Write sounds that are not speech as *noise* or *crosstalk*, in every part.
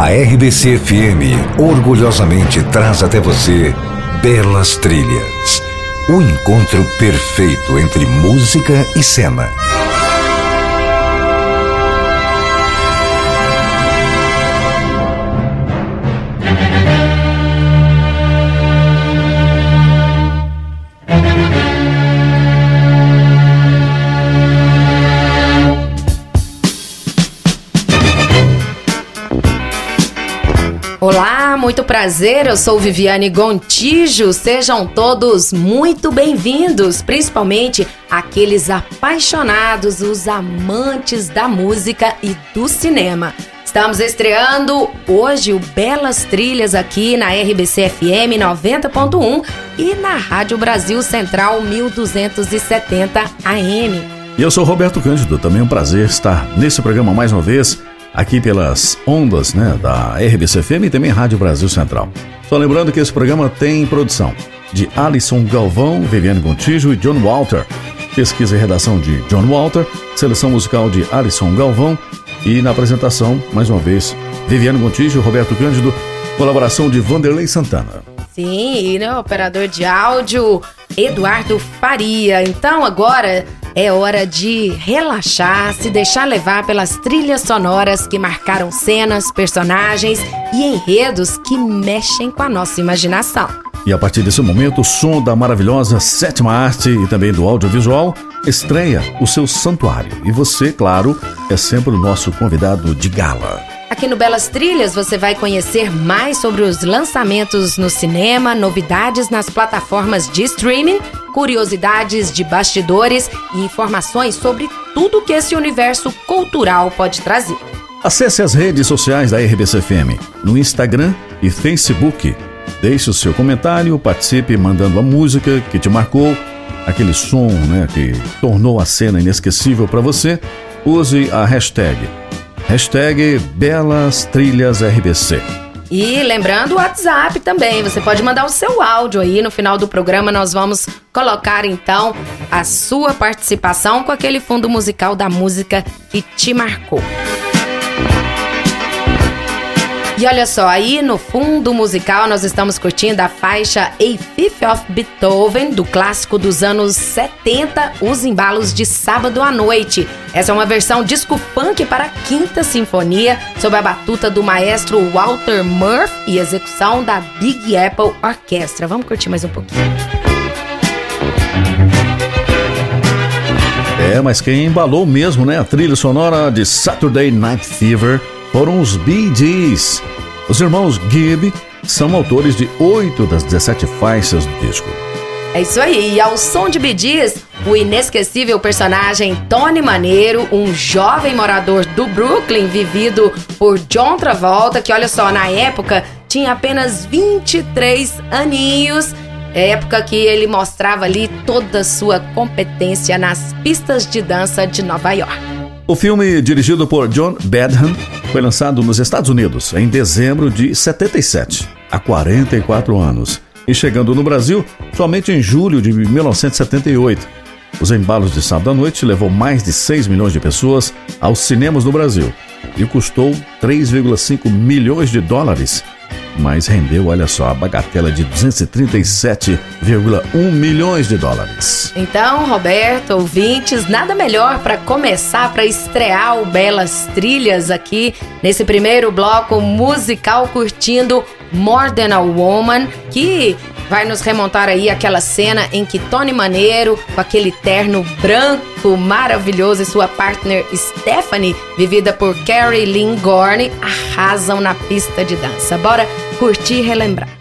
A RBC FM orgulhosamente traz até você Belas Trilhas. O encontro perfeito entre música e cena. Muito prazer. Eu sou Viviane Gontijo. Sejam todos muito bem-vindos, principalmente aqueles apaixonados, os amantes da música e do cinema. Estamos estreando hoje o Belas Trilhas aqui na RBC FM 90.1 e na Rádio Brasil Central 1270 AM. E eu sou Roberto Cândido, também é um prazer estar nesse programa mais uma vez aqui pelas ondas né, da RBC-FM e também Rádio Brasil Central. Só lembrando que esse programa tem produção de Alisson Galvão, Viviane Gontijo e John Walter. Pesquisa e redação de John Walter, seleção musical de Alisson Galvão e na apresentação, mais uma vez, Viviane Gontijo, Roberto Cândido, colaboração de Vanderlei Santana. Sim, e né, operador de áudio Eduardo Faria. Então agora é hora de relaxar, se deixar levar pelas trilhas sonoras que marcaram cenas, personagens e enredos que mexem com a nossa imaginação. E a partir desse momento, o som da maravilhosa sétima arte e também do audiovisual estreia o seu santuário. E você, claro, é sempre o nosso convidado de gala. Aqui no Belas Trilhas você vai conhecer mais sobre os lançamentos no cinema, novidades nas plataformas de streaming, curiosidades de bastidores e informações sobre tudo que esse universo cultural pode trazer. Acesse as redes sociais da RBCFM no Instagram e Facebook. Deixe o seu comentário, participe mandando a música que te marcou, aquele som né, que tornou a cena inesquecível para você. Use a hashtag Hashtag Belas Trilhas RBC. E lembrando o WhatsApp também, você pode mandar o seu áudio aí no final do programa. Nós vamos colocar então a sua participação com aquele fundo musical da música que te marcou. E olha só, aí no fundo musical nós estamos curtindo a faixa A Fifth of Beethoven, do clássico dos anos 70, Os Embalos de Sábado à Noite. Essa é uma versão disco funk para a Quinta Sinfonia, sob a batuta do maestro Walter Murphy e execução da Big Apple Orquestra. Vamos curtir mais um pouquinho. É, mas quem embalou mesmo, né? A trilha sonora de Saturday Night Fever foram os Bee Gees. Os irmãos Gibb são autores de oito das 17 faixas do disco. É isso aí, e ao som de Bee Gees, o inesquecível personagem Tony Maneiro, um jovem morador do Brooklyn vivido por John Travolta, que olha só, na época tinha apenas 23 aninhos, época que ele mostrava ali toda a sua competência nas pistas de dança de Nova York. O filme, dirigido por John Badham, foi lançado nos Estados Unidos em dezembro de 77, há 44 anos, e chegando no Brasil somente em julho de 1978. Os embalos de sábado à noite levou mais de 6 milhões de pessoas aos cinemas no Brasil e custou 3,5 milhões de dólares mas rendeu, olha só, a bagatela de 237,1 milhões de dólares. Então, Roberto, ouvintes, nada melhor para começar, para estrear o Belas Trilhas aqui nesse primeiro bloco musical curtindo More Than a Woman, que vai nos remontar aí aquela cena em que Tony Maneiro, com aquele terno branco maravilhoso, e sua partner Stephanie, vivida por Carrie Lynn Gorney, arrasam na pista de dança. Bora curtir e relembrar.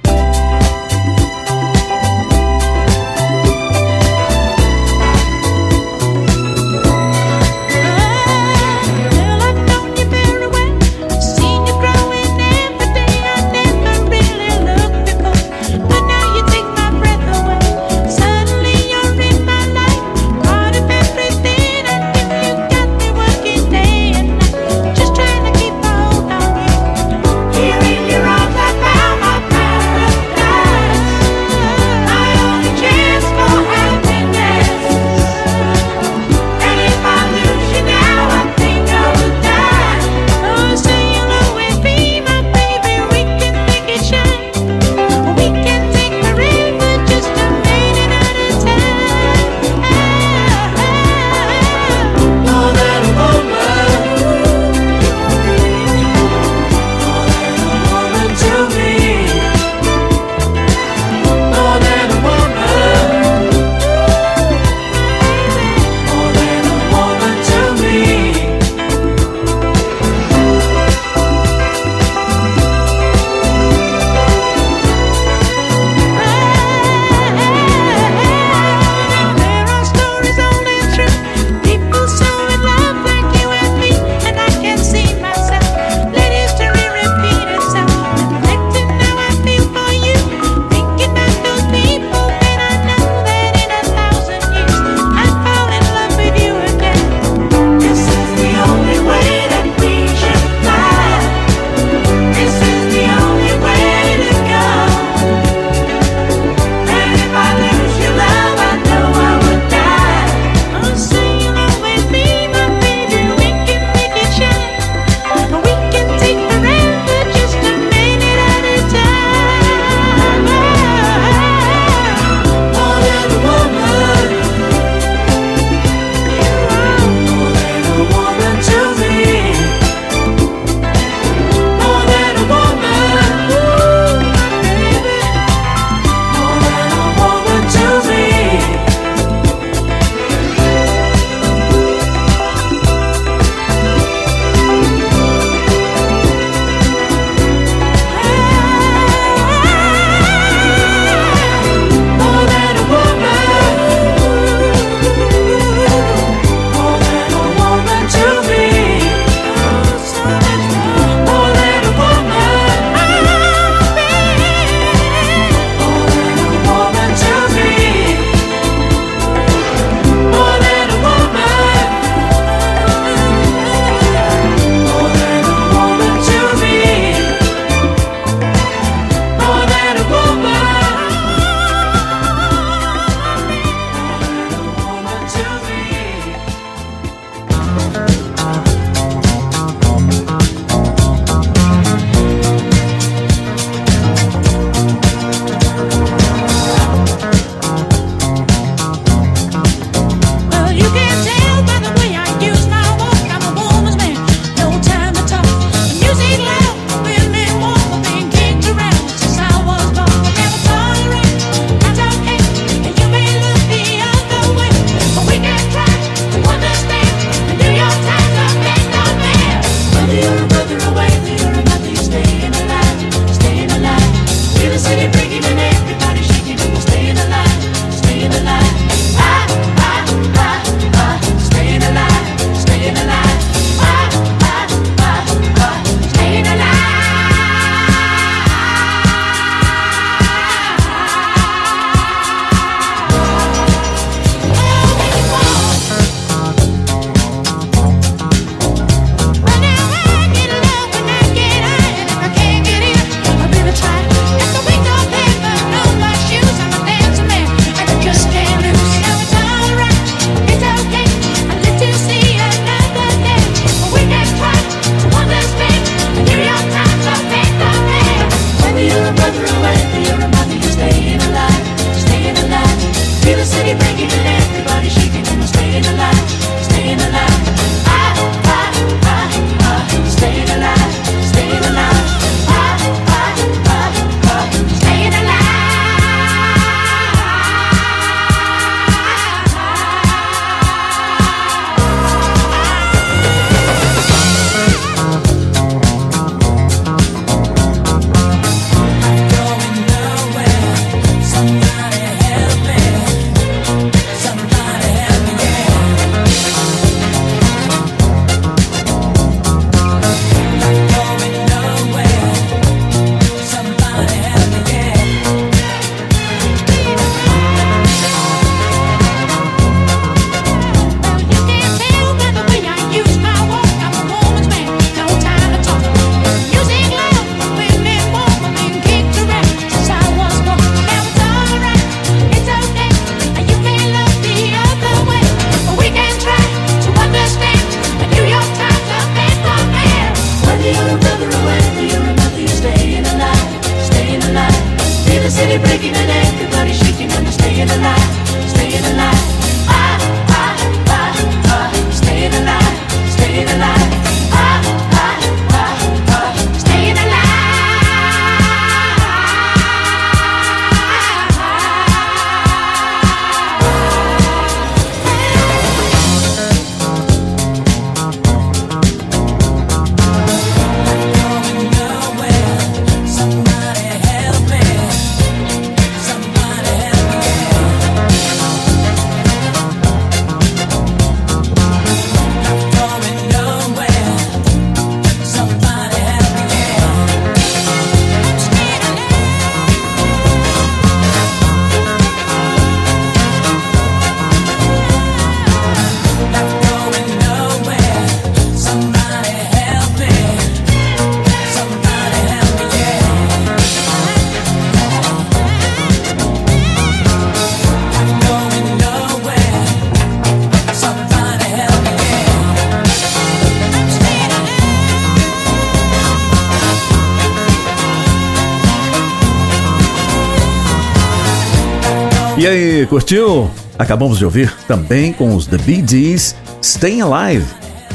Curtiu? Acabamos de ouvir também com os The Bee Gees Staying Alive.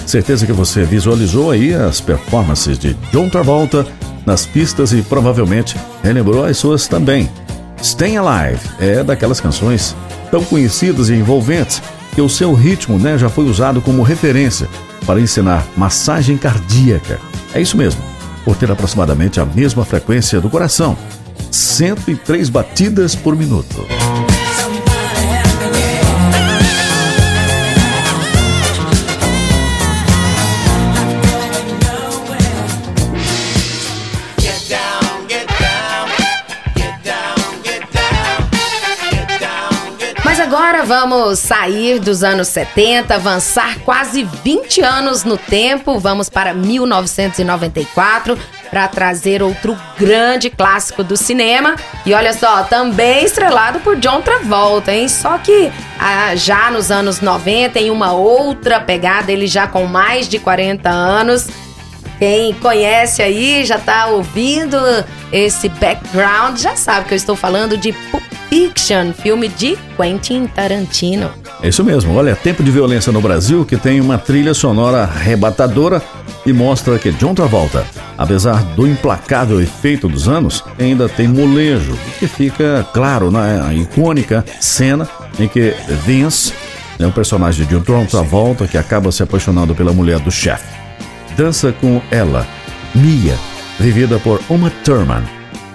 Certeza que você visualizou aí as performances de John Travolta nas pistas e provavelmente relembrou as suas também. Staying Alive é daquelas canções tão conhecidas e envolventes que o seu ritmo né, já foi usado como referência para ensinar massagem cardíaca. É isso mesmo, por ter aproximadamente a mesma frequência do coração, 103 batidas por minuto. Vamos sair dos anos 70, avançar quase 20 anos no tempo. Vamos para 1994 para trazer outro grande clássico do cinema. E olha só, também estrelado por John Travolta, hein? Só que ah, já nos anos 90, em uma outra pegada, ele já com mais de 40 anos. Quem conhece aí, já tá ouvindo esse background, já sabe que eu estou falando de Pulp Fiction, filme de Quentin Tarantino. É isso mesmo, olha, Tempo de Violência no Brasil, que tem uma trilha sonora arrebatadora e mostra que John Travolta, apesar do implacável efeito dos anos, ainda tem molejo, que fica claro na icônica cena em que Vince, é um personagem de John Travolta que acaba se apaixonando pela mulher do chefe, dança com ela, Mia, vivida por Uma Thurman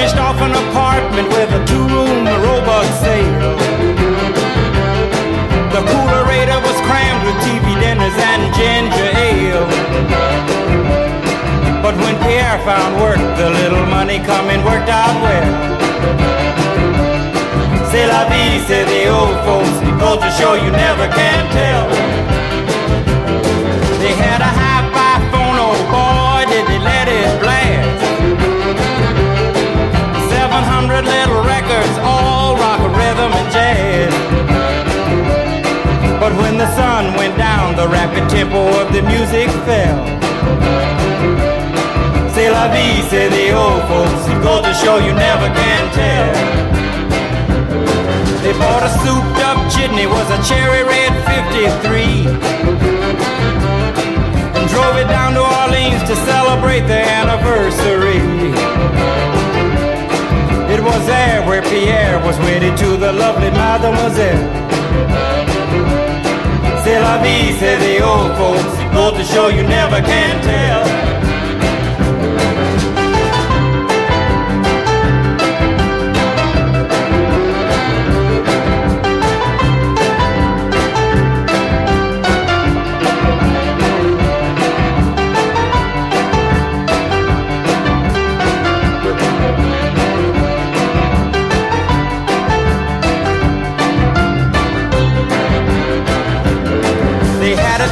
They furnished off an apartment with a two-room robot sale. The coolerator was crammed with TV dinners and ginger ale. But when Pierre found work, the little money coming worked out well. C'est la vie, say the old folks. To show you never can tell. Tempo of the music fell. C'est la vie, say the old folks. It goes to show you never can tell. They bought a souped up chitney, was a cherry red 53. And drove it down to Orleans to celebrate the anniversary. It was there where Pierre was wedded to the lovely mademoiselle. C'est la vie, say the old folks. Go to show you never can tell.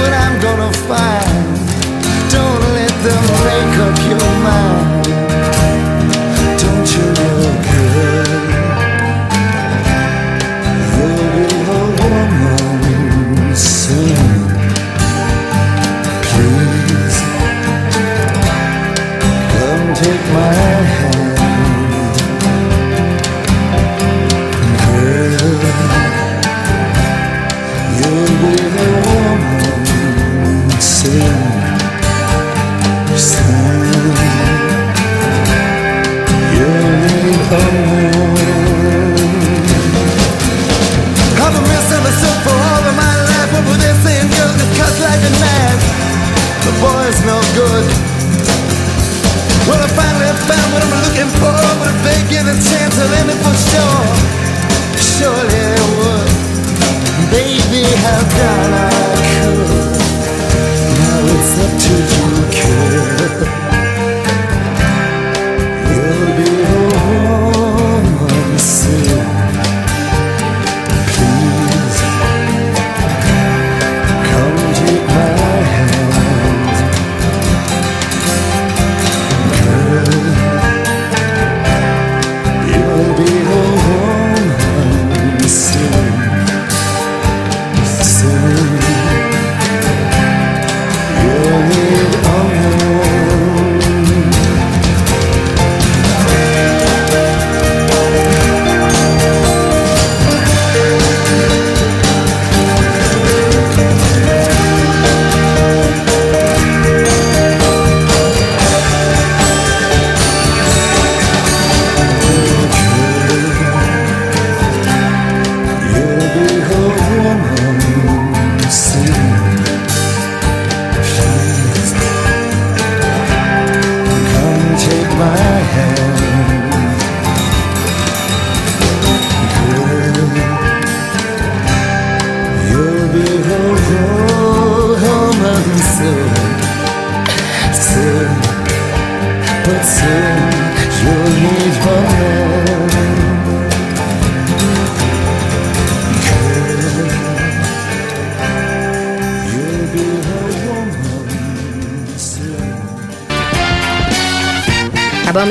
what I'm gonna find. Finally found what I'm looking for. But if they give a chance, I'll end it for sure. Surely they would. Baby, how done I could. Now it's up to you, kid.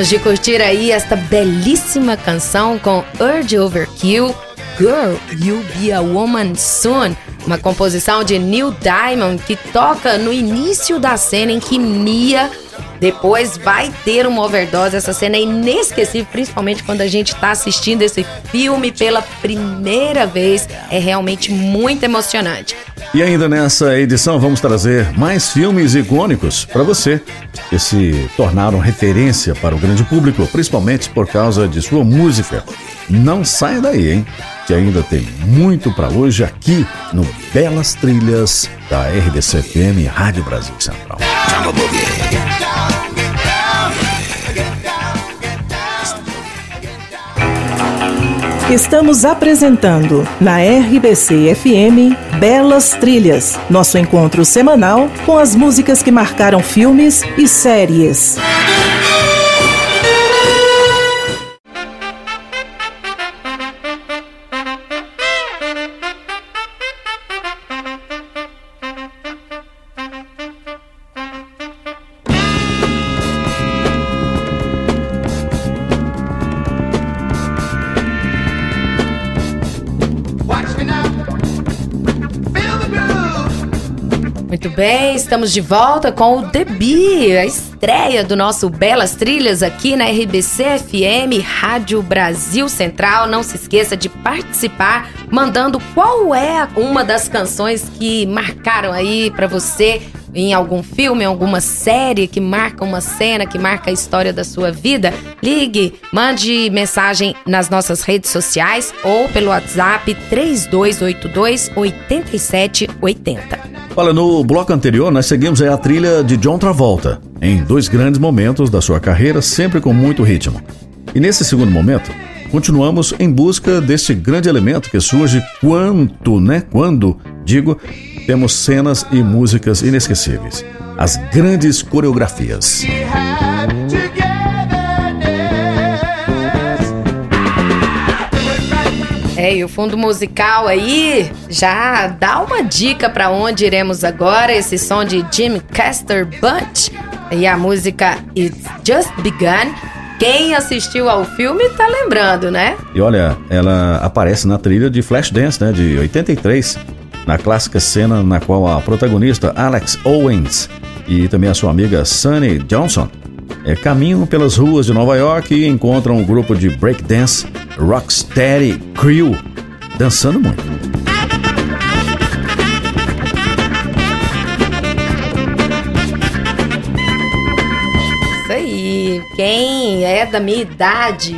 Acabamos de curtir aí esta belíssima canção com Urge Overkill, Girl, You'll Be a Woman Soon, uma composição de Neil Diamond que toca no início da cena em que Mia depois vai ter uma overdose. Essa cena é inesquecível, principalmente quando a gente está assistindo esse filme pela primeira vez. É realmente muito emocionante. E ainda nessa edição vamos trazer mais filmes icônicos para você que se tornaram referência para o grande público, principalmente por causa de sua música. Não saia daí, hein? Que ainda tem muito para hoje aqui no Belas Trilhas da RBC FM Rádio Brasil Central. Estamos apresentando na RBC FM Belas Trilhas, nosso encontro semanal com as músicas que marcaram filmes e séries. Estamos de volta com o Debi, a estreia do nosso Belas Trilhas aqui na RBC FM Rádio Brasil Central. Não se esqueça de participar, mandando qual é uma das canções que marcaram aí para você em algum filme, alguma série que marca uma cena, que marca a história da sua vida, ligue, mande mensagem nas nossas redes sociais ou pelo WhatsApp 3282 8780. Olha, no bloco anterior nós seguimos a trilha de John Travolta, em dois grandes momentos da sua carreira, sempre com muito ritmo. E nesse segundo momento, continuamos em busca desse grande elemento que surge quanto, né? Quando, digo, temos cenas e músicas inesquecíveis. As grandes coreografias. E o fundo musical aí já dá uma dica para onde iremos agora. Esse som de Jim Castor Bunch e a música It's Just Begun. Quem assistiu ao filme tá lembrando, né? E olha, ela aparece na trilha de Flashdance, né, de 83, na clássica cena na qual a protagonista Alex Owens e também a sua amiga Sunny Johnson é, caminham pelas ruas de Nova York e encontram um grupo de breakdance Rocksteady Crew dançando muito. Isso aí. Quem é da minha idade,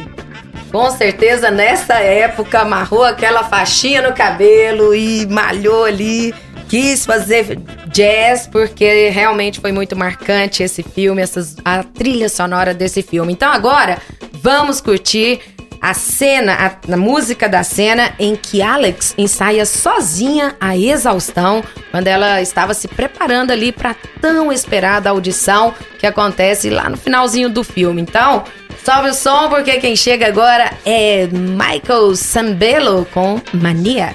com certeza nessa época amarrou aquela faixinha no cabelo e malhou ali quis fazer jazz porque realmente foi muito marcante esse filme, essas, a trilha sonora desse filme. Então agora vamos curtir a cena, a, a, música da cena em que Alex ensaia sozinha a exaustão quando ela estava se preparando ali para tão esperada audição que acontece lá no finalzinho do filme. Então, sobe o som porque quem chega agora é Michael Sambello com Mania.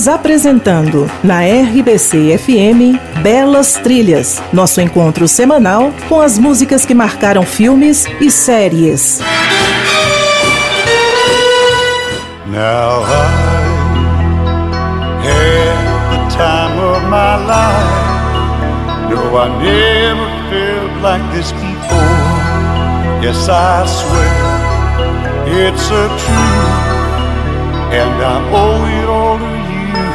Estamos apresentando na RBC FM Belas Trilhas, nosso encontro semanal com as músicas que marcaram filmes e séries. Now I the time of my life. No, I never felt like this before. Yes, I swear it's a truth, and I owe it all.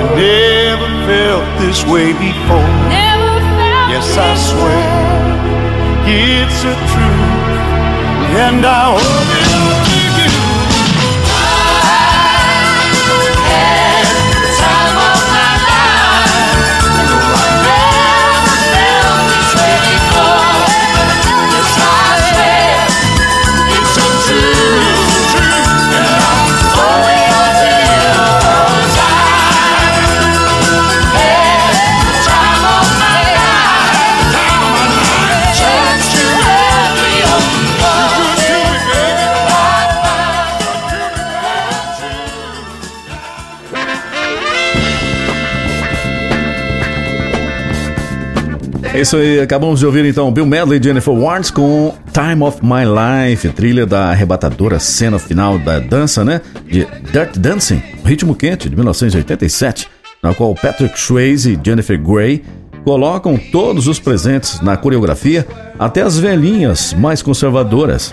I never felt this way before. Never felt Yes, I swear it's a truth, and I hope it'll isso aí, acabamos de ouvir então Bill Medley e Jennifer Warnes com Time of My Life, trilha da arrebatadora cena final da dança, né? De Dirt Dancing, Ritmo Quente, de 1987, na qual Patrick Swayze e Jennifer Grey colocam todos os presentes na coreografia, até as velhinhas mais conservadoras.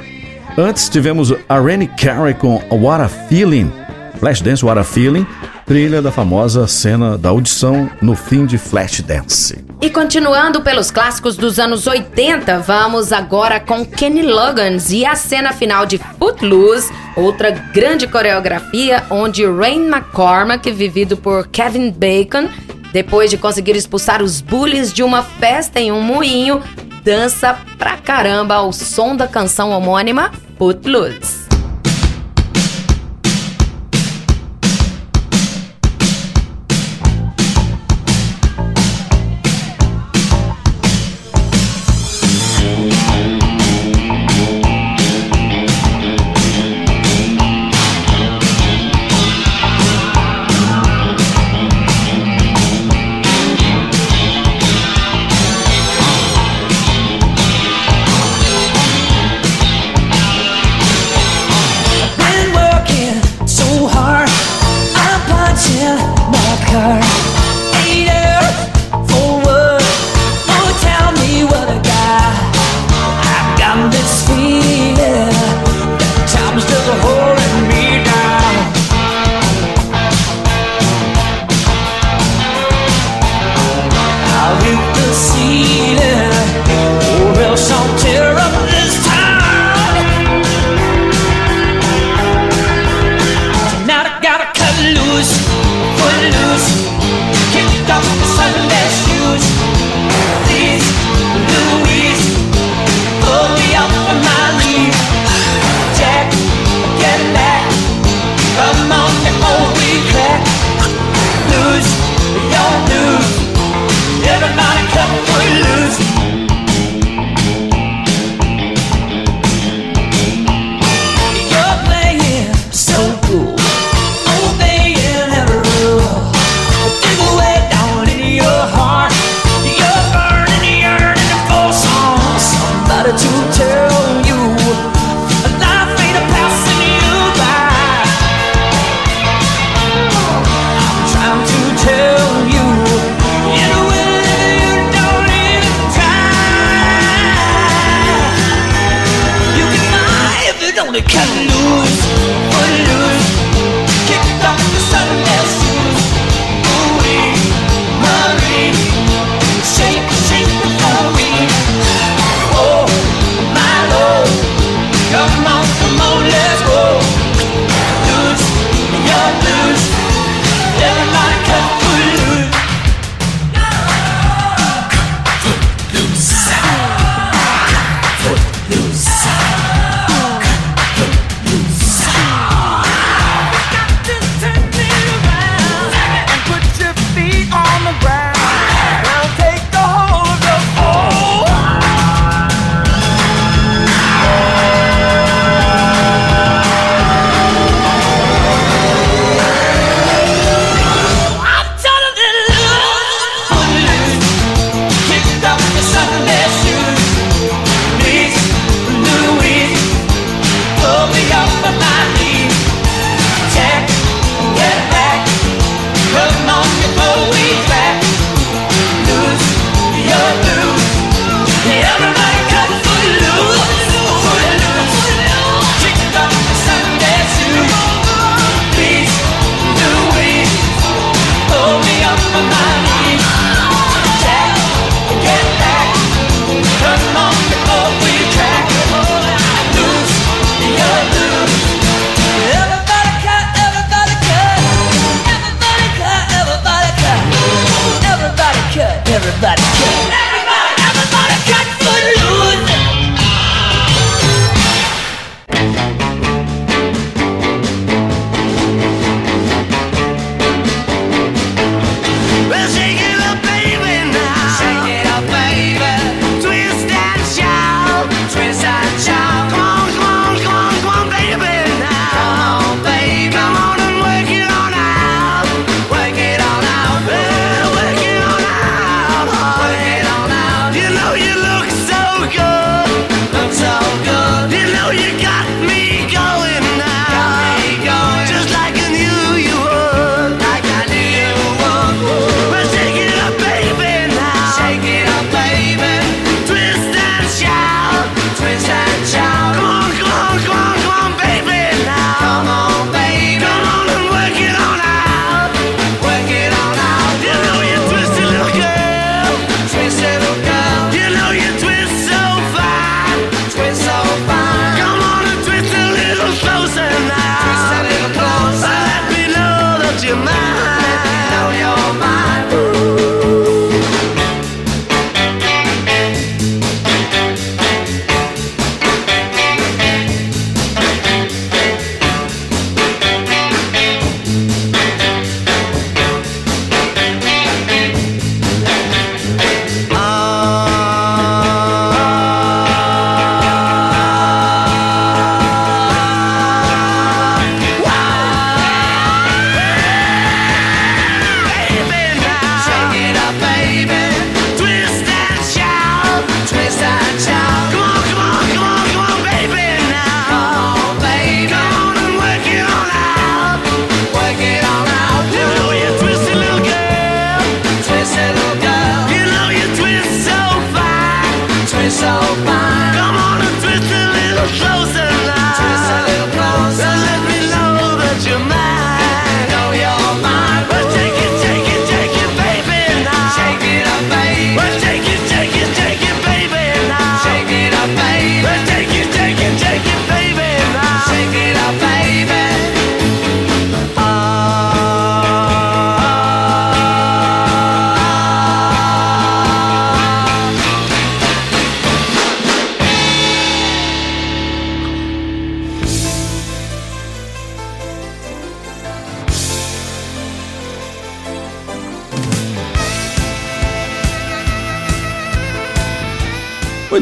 Antes tivemos a Rennie Carey com What a Feeling, Flashdance What a Feeling, trilha da famosa cena da audição no fim de Flashdance. E continuando pelos clássicos dos anos 80, vamos agora com Kenny Loggins e a cena final de Footloose, outra grande coreografia onde Rain McCormack, vivido por Kevin Bacon, depois de conseguir expulsar os bullies de uma festa em um moinho, dança pra caramba ao som da canção homônima Footloose.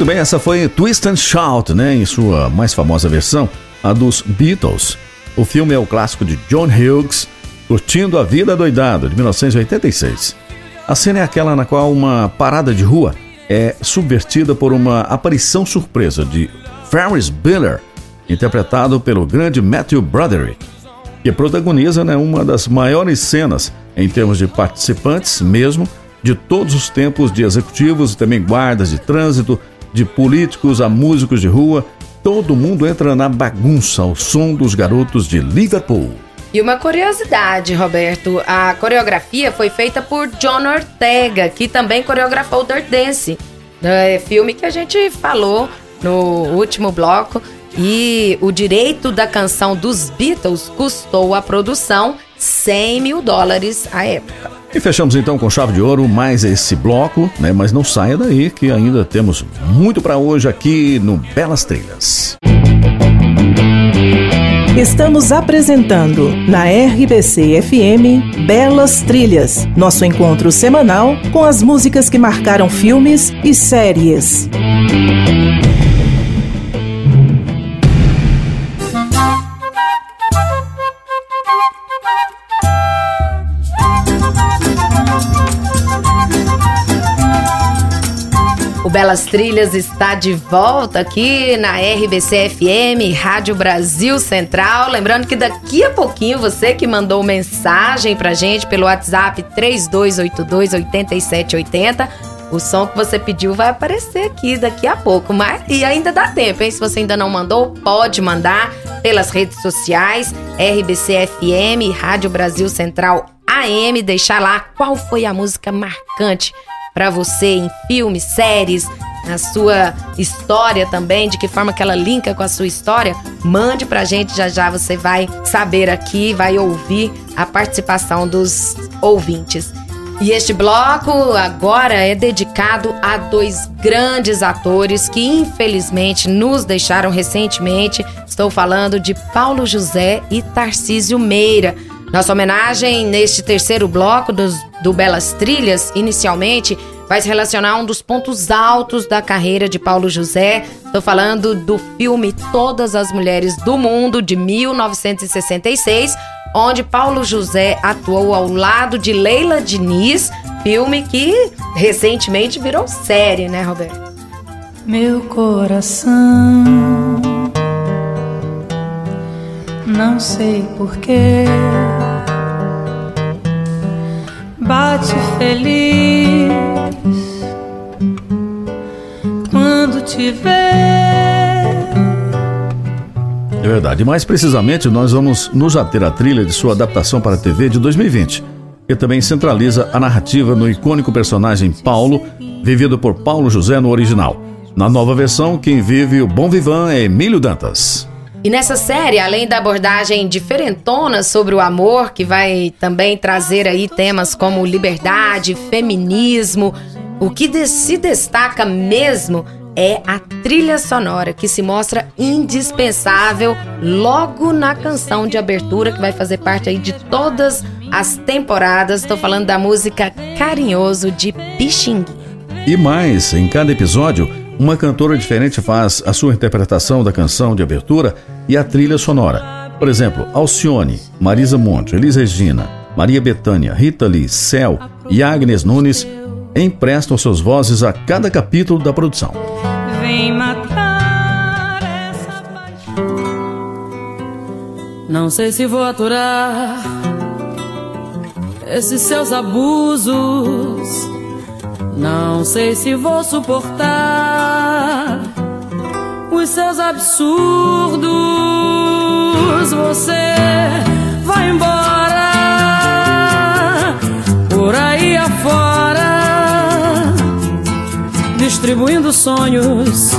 Muito bem, essa foi Twist and Shout, né? Em sua mais famosa versão, a dos Beatles. O filme é o clássico de John Hughes, Curtindo a Vida Doidado, de 1986. A cena é aquela na qual uma parada de rua é subvertida por uma aparição surpresa de Ferris Bueller, interpretado pelo grande Matthew Broderick, que protagoniza né, uma das maiores cenas em termos de participantes mesmo de todos os tempos de executivos e também guardas de trânsito, de políticos a músicos de rua, todo mundo entra na bagunça ao som dos garotos de Liverpool. E uma curiosidade, Roberto, a coreografia foi feita por John Ortega, que também coreografou Dirt Dance, é, filme que a gente falou no último bloco. E o direito da canção dos Beatles custou à produção 100 mil dólares à época. E fechamos então com chave de ouro mais esse bloco, né? Mas não saia daí que ainda temos muito para hoje aqui no Belas Trilhas. Estamos apresentando na RBC FM Belas Trilhas, nosso encontro semanal com as músicas que marcaram filmes e séries. Belas Trilhas está de volta aqui na RBC FM, Rádio Brasil Central. Lembrando que daqui a pouquinho você que mandou mensagem pra gente pelo WhatsApp 3282-8780, o som que você pediu vai aparecer aqui daqui a pouco. Mas e ainda dá tempo, hein? Se você ainda não mandou, pode mandar pelas redes sociais, RBC FM, Rádio Brasil Central AM, deixar lá qual foi a música marcante para você em filmes, séries, na sua história também, de que forma que ela linka com a sua história, mande pra gente, já já você vai saber aqui, vai ouvir a participação dos ouvintes. E este bloco agora é dedicado a dois grandes atores que infelizmente nos deixaram recentemente. Estou falando de Paulo José e Tarcísio Meira. Nossa homenagem neste terceiro bloco dos, do Belas Trilhas, inicialmente, vai se relacionar a um dos pontos altos da carreira de Paulo José. Estou falando do filme Todas as Mulheres do Mundo, de 1966, onde Paulo José atuou ao lado de Leila Diniz, filme que recentemente virou série, né, Roberto? Meu coração, não sei porquê, bate feliz quando te vê. É verdade. Mais precisamente, nós vamos nos ater à trilha de sua adaptação para a TV de 2020, que também centraliza a narrativa no icônico personagem Paulo, vivido por Paulo José no original. Na nova versão, quem vive o Bom Vivan é Emílio Dantas. E nessa série, além da abordagem diferentona sobre o amor, que vai também trazer aí temas como liberdade, feminismo, o que se destaca mesmo é a trilha sonora, que se mostra indispensável logo na canção de abertura, que vai fazer parte aí de todas as temporadas. Estou falando da música Carinhoso de Pixinguinha. E mais, em cada episódio, uma cantora diferente faz a sua interpretação da canção de abertura e a trilha sonora. Por exemplo, Alcione, Marisa Monte, Elis Regina, Maria Bethânia, Rita Lee, Cel e Agnes Nunes emprestam suas vozes a cada capítulo da produção. Vem matar essa paixão. Não sei se vou aturar esses seus abusos. Não sei se vou suportar os seus absurdos. Você vai embora por aí afora distribuindo sonhos,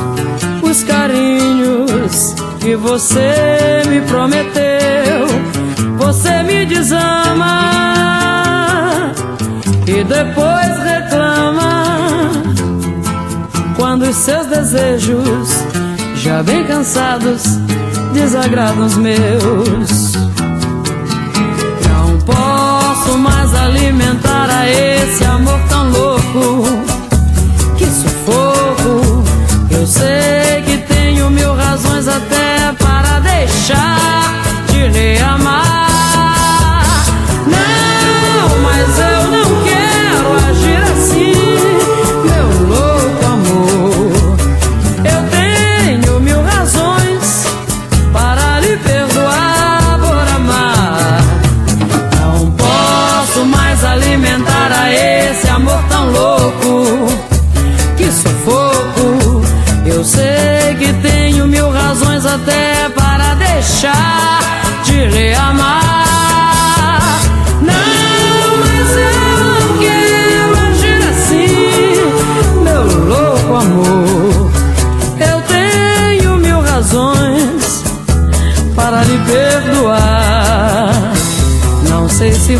os carinhos que você me prometeu. Você me desama e depois reclama quando os seus desejos, já bem cansados, desagrados meus. Não posso mais alimentar a esse amor tão louco. Que sufoco, eu sei que tenho mil razões até para deixar de lhe amar.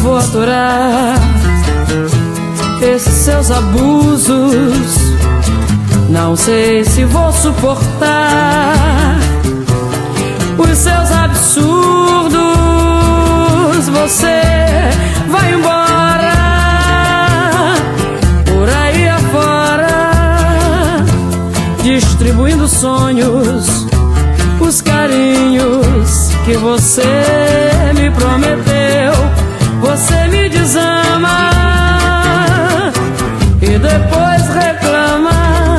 vou aturar esses seus abusos. Não sei se vou suportar os seus absurdos. Você vai embora por aí afora, distribuindo sonhos, os carinhos que você você me desama e depois reclama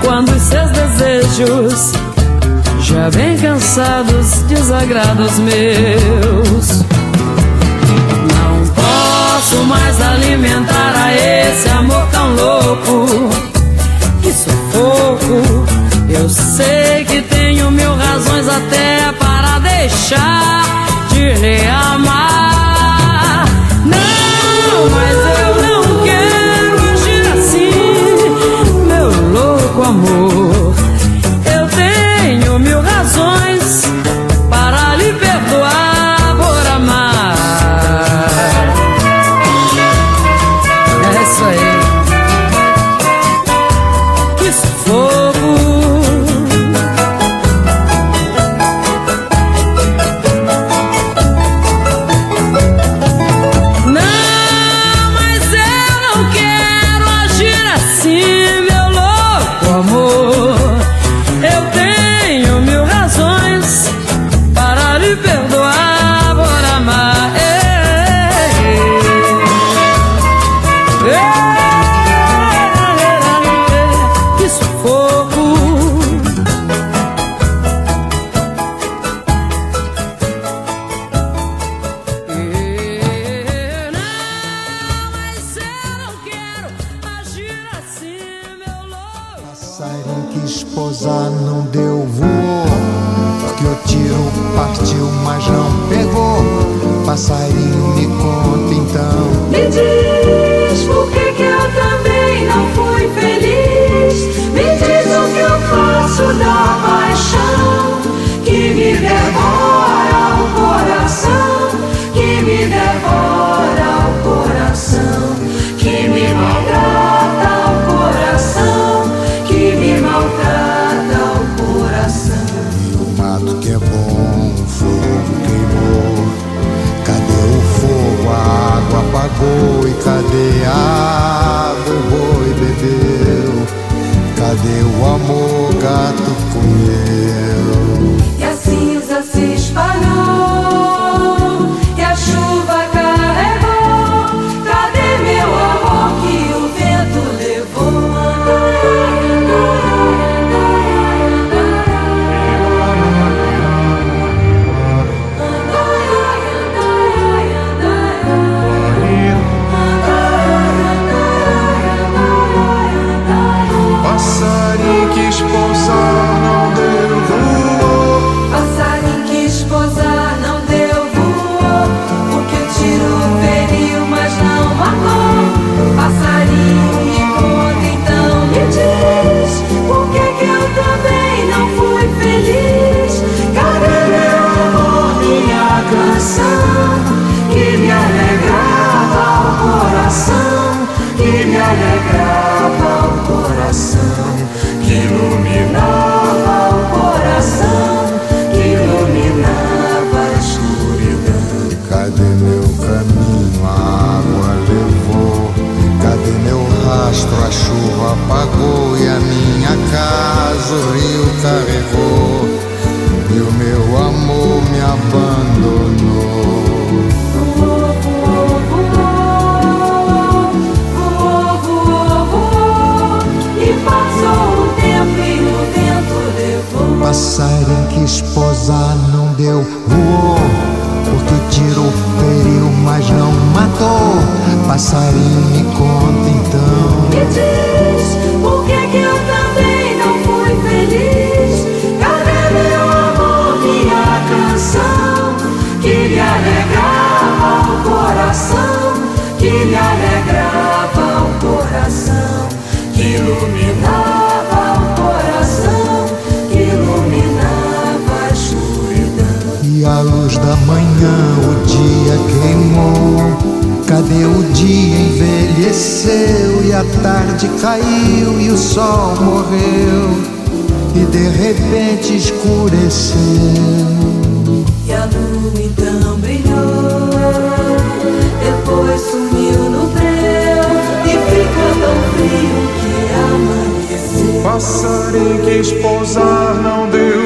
quando os seus desejos já bem cansados desagrados meus. Não posso mais alimentar a esse amor tão louco que pouco. Eu sei que tenho mil razões até para deixar de reamar. worth Yeah! voou, porque tirou, feriu, mas não matou passarinho. O dia envelheceu e a tarde caiu e o sol morreu e de repente escureceu. E a lua então brilhou, depois sumiu no breu e ficou tão frio que amanheceu. Passarinho quis pousar, não deu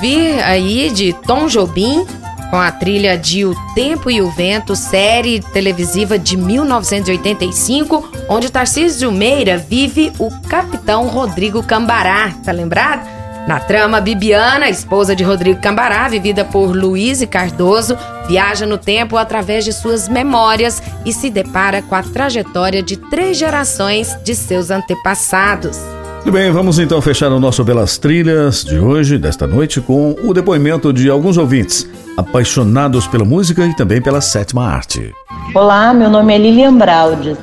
ouvir aí de Tom Jobim com a trilha de O Tempo e o Vento, série televisiva de 1985, onde Tarcísio Meira vive o capitão Rodrigo Cambará, tá lembrado? Na trama, Bibiana, esposa de Rodrigo Cambará, vivida por Luiz Cardoso, viaja no tempo através de suas memórias e se depara com a trajetória de três gerações de seus antepassados. Muito bem, vamos então fechar o nosso Belas Trilhas de hoje, desta noite, com o depoimento de alguns ouvintes apaixonados pela música e também pela sétima arte. Olá, meu nome é Lilian Braudes.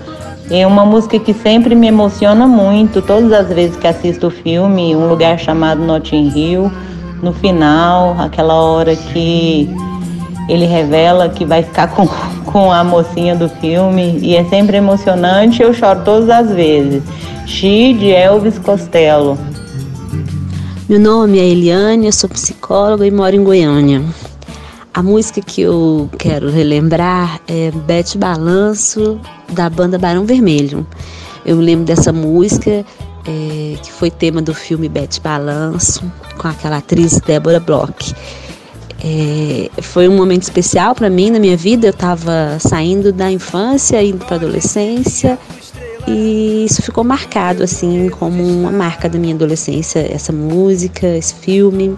É uma música que sempre me emociona muito, todas as vezes que assisto o filme, um lugar chamado Notting Hill, no final, aquela hora que ele revela que vai ficar com, *laughs* com a mocinha do filme, e é sempre emocionante, eu choro todas as vezes. She, de Elvis Costello. Meu nome é Eliane, eu sou psicóloga e moro em Goiânia. A música que eu quero relembrar é Bete Balanço, da banda Barão Vermelho. Eu lembro dessa música, é, que foi tema do filme Bete Balanço, com aquela atriz Débora Bloch. É, foi um momento especial para mim na minha vida. Eu estava saindo da infância, indo para adolescência, e isso ficou marcado assim como uma marca da minha adolescência. Essa música, esse filme,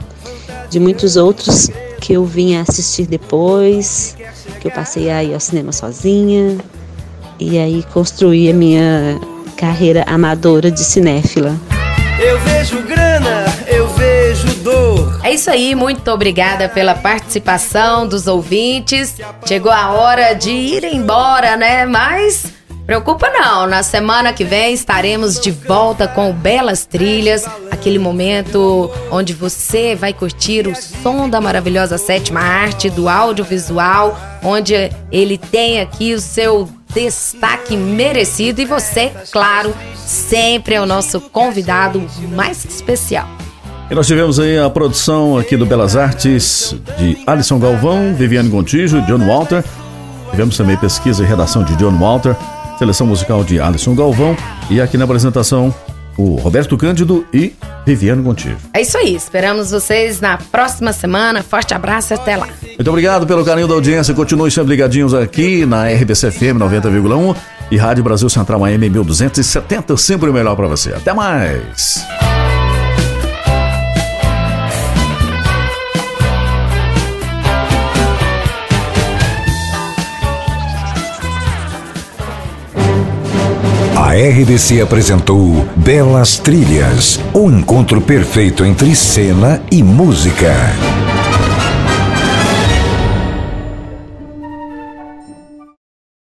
de muitos outros que eu vim assistir depois, que eu passei a ir ao cinema sozinha e aí construí a minha carreira amadora de cinéfila. Eu vejo grana, eu vejo dor. É isso aí, muito obrigada pela participação dos ouvintes. Chegou a hora de ir embora, né? Mas preocupa não, na semana que vem estaremos de volta com Belas Trilhas, aquele momento onde você vai curtir o som da maravilhosa sétima arte do audiovisual, onde ele tem aqui o seu destaque merecido e você, claro, sempre é o nosso convidado mais especial. E nós tivemos aí a produção aqui do Belas Artes de Alisson Galvão, Viviane Gontijo, John Walter. Tivemos também pesquisa e redação de John Walter, seleção musical de Alisson Galvão e aqui na apresentação o Roberto Cândido e Viviane Gontijo. É isso aí, esperamos vocês na próxima semana. Forte abraço e até lá. Muito obrigado pelo carinho da audiência. Continue sempre ligadinhos aqui na RBC FM 90,1 e Rádio Brasil Central AM 1270. Sempre o melhor para você. Até mais. A RDC apresentou Belas Trilhas, o encontro perfeito entre cena e música.